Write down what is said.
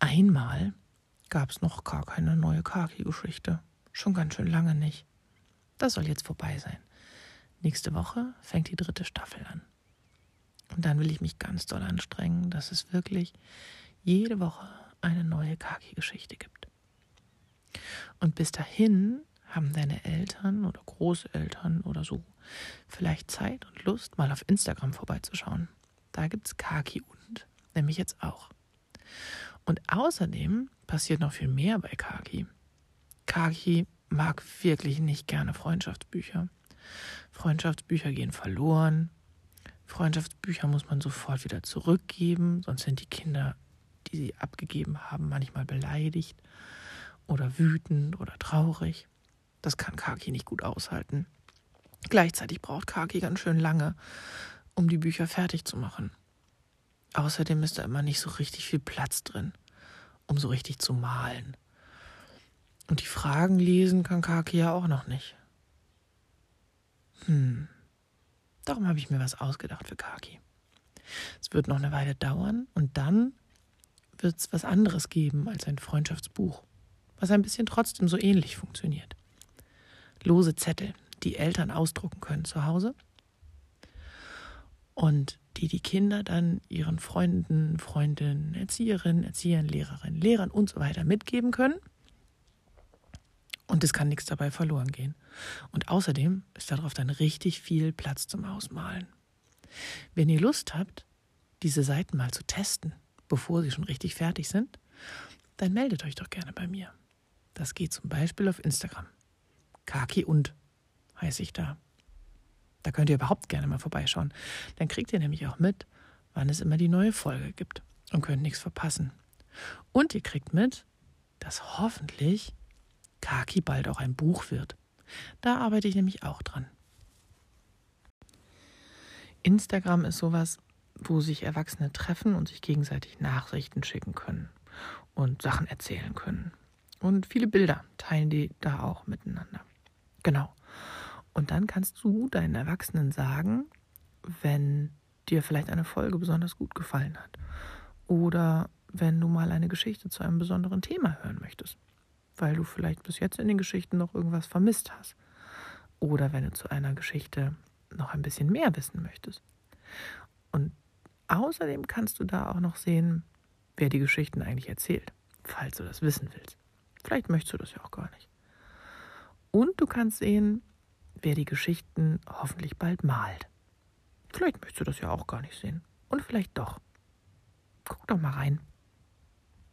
einmal gab es noch gar keine neue Kaki-Geschichte. Schon ganz schön lange nicht. Das soll jetzt vorbei sein. Nächste Woche fängt die dritte Staffel an. Und dann will ich mich ganz doll anstrengen, dass es wirklich jede Woche eine neue Kaki-Geschichte gibt. Und bis dahin haben deine Eltern oder Großeltern oder so vielleicht Zeit und Lust, mal auf Instagram vorbeizuschauen. Da gibt es Kaki und, nämlich jetzt auch. Und außerdem passiert noch viel mehr bei Kaki. Kaki mag wirklich nicht gerne Freundschaftsbücher. Freundschaftsbücher gehen verloren. Freundschaftsbücher muss man sofort wieder zurückgeben, sonst sind die Kinder, die sie abgegeben haben, manchmal beleidigt oder wütend oder traurig. Das kann Kaki nicht gut aushalten. Gleichzeitig braucht Kaki ganz schön lange, um die Bücher fertig zu machen. Außerdem ist da immer nicht so richtig viel Platz drin, um so richtig zu malen. Und die Fragen lesen kann Kaki ja auch noch nicht. Hm. Darum habe ich mir was ausgedacht für Kaki. Es wird noch eine Weile dauern und dann wird es was anderes geben als ein Freundschaftsbuch, was ein bisschen trotzdem so ähnlich funktioniert. Lose Zettel, die Eltern ausdrucken können zu Hause und die die Kinder dann ihren Freunden, Freundinnen, Erzieherinnen, Erziehern, Lehrerinnen, Lehrern und so weiter mitgeben können. Und es kann nichts dabei verloren gehen. Und außerdem ist darauf dann richtig viel Platz zum Ausmalen. Wenn ihr Lust habt, diese Seiten mal zu testen, bevor sie schon richtig fertig sind, dann meldet euch doch gerne bei mir. Das geht zum Beispiel auf Instagram. Kaki und heiße ich da. Da könnt ihr überhaupt gerne mal vorbeischauen. Dann kriegt ihr nämlich auch mit, wann es immer die neue Folge gibt und könnt nichts verpassen. Und ihr kriegt mit, dass hoffentlich Kaki bald auch ein Buch wird. Da arbeite ich nämlich auch dran. Instagram ist sowas, wo sich Erwachsene treffen und sich gegenseitig Nachrichten schicken können und Sachen erzählen können. Und viele Bilder teilen die da auch miteinander. Genau. Und dann kannst du deinen Erwachsenen sagen, wenn dir vielleicht eine Folge besonders gut gefallen hat oder wenn du mal eine Geschichte zu einem besonderen Thema hören möchtest, weil du vielleicht bis jetzt in den Geschichten noch irgendwas vermisst hast oder wenn du zu einer Geschichte noch ein bisschen mehr wissen möchtest. Und außerdem kannst du da auch noch sehen, wer die Geschichten eigentlich erzählt, falls du das wissen willst. Vielleicht möchtest du das ja auch gar nicht. Und du kannst sehen, wer die Geschichten hoffentlich bald malt. Vielleicht möchtest du das ja auch gar nicht sehen. Und vielleicht doch. Guck doch mal rein.